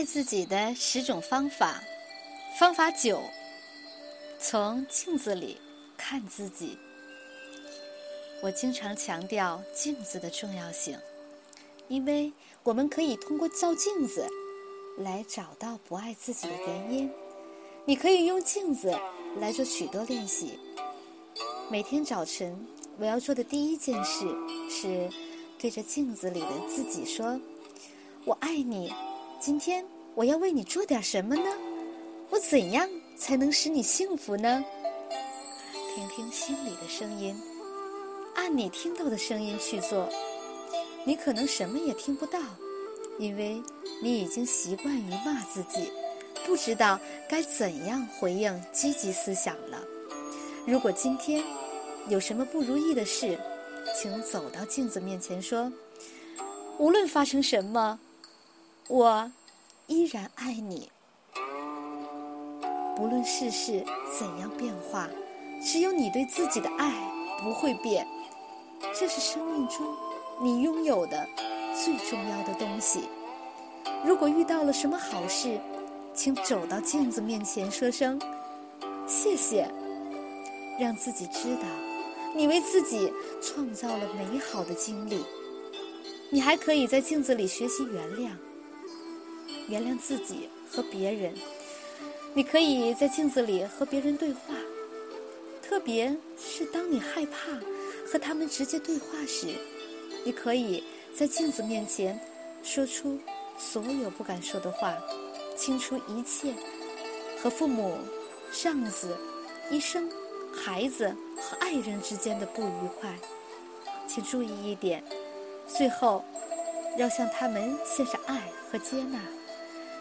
爱自己的十种方法，方法九：从镜子里看自己。我经常强调镜子的重要性，因为我们可以通过照镜子来找到不爱自己的原因。你可以用镜子来做许多练习。每天早晨，我要做的第一件事是对着镜子里的自己说：“我爱你。”今天我要为你做点什么呢？我怎样才能使你幸福呢？听听心里的声音，按你听到的声音去做。你可能什么也听不到，因为你已经习惯于骂自己，不知道该怎样回应积极思想了。如果今天有什么不如意的事，请走到镜子面前说：“无论发生什么。”我依然爱你，不论世事怎样变化，只有你对自己的爱不会变。这是生命中你拥有的最重要的东西。如果遇到了什么好事，请走到镜子面前说声谢谢，让自己知道你为自己创造了美好的经历。你还可以在镜子里学习原谅。原谅自己和别人，你可以在镜子里和别人对话，特别是当你害怕和他们直接对话时，你可以在镜子面前说出所有不敢说的话，清除一切和父母、上司、医生、孩子和爱人之间的不愉快。请注意一点，最后要向他们献上爱和接纳。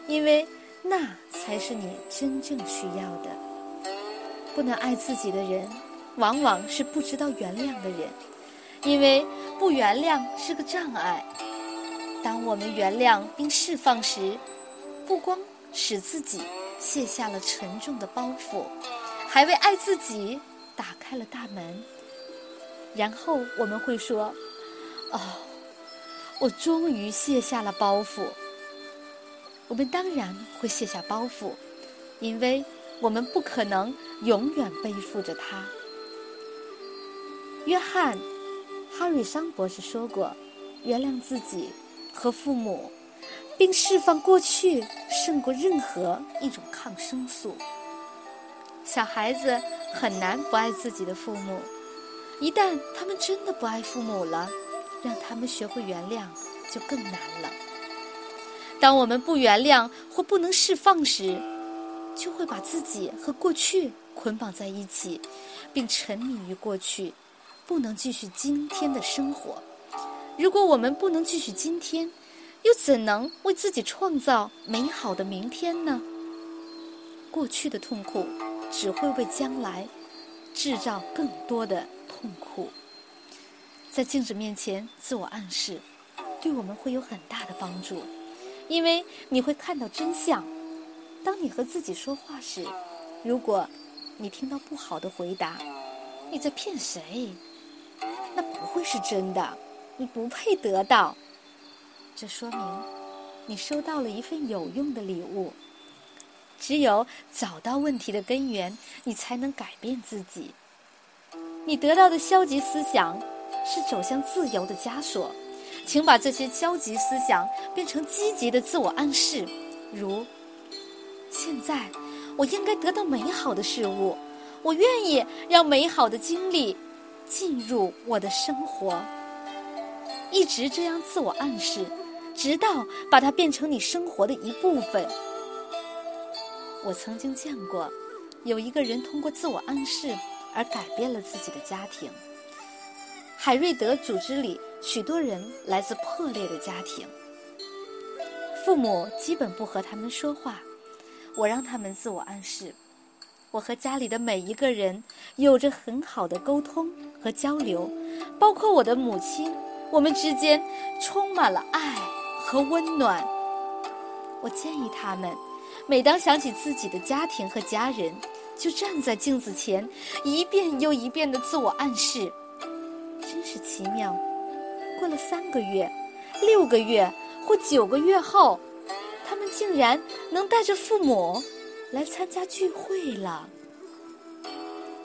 因为那才是你真正需要的。不能爱自己的人，往往是不知道原谅的人，因为不原谅是个障碍。当我们原谅并释放时，不光使自己卸下了沉重的包袱，还为爱自己打开了大门。然后我们会说：“哦，我终于卸下了包袱。”我们当然会卸下包袱，因为我们不可能永远背负着它。约翰·哈瑞桑博士说过：“原谅自己和父母，并释放过去，胜过任何一种抗生素。”小孩子很难不爱自己的父母，一旦他们真的不爱父母了，让他们学会原谅就更难了。当我们不原谅或不能释放时，就会把自己和过去捆绑在一起，并沉迷于过去，不能继续今天的生活。如果我们不能继续今天，又怎能为自己创造美好的明天呢？过去的痛苦只会为将来制造更多的痛苦。在镜子面前自我暗示，对我们会有很大的帮助。因为你会看到真相。当你和自己说话时，如果你听到不好的回答，你在骗谁？那不会是真的。你不配得到。这说明你收到了一份有用的礼物。只有找到问题的根源，你才能改变自己。你得到的消极思想是走向自由的枷锁。请把这些消极思想变成积极的自我暗示，如：现在我应该得到美好的事物，我愿意让美好的经历进入我的生活。一直这样自我暗示，直到把它变成你生活的一部分。我曾经见过，有一个人通过自我暗示而改变了自己的家庭。海瑞德组织里许多人来自破裂的家庭，父母基本不和他们说话。我让他们自我暗示，我和家里的每一个人有着很好的沟通和交流，包括我的母亲，我们之间充满了爱和温暖。我建议他们，每当想起自己的家庭和家人，就站在镜子前，一遍又一遍的自我暗示。真是奇妙！过了三个月、六个月或九个月后，他们竟然能带着父母来参加聚会了。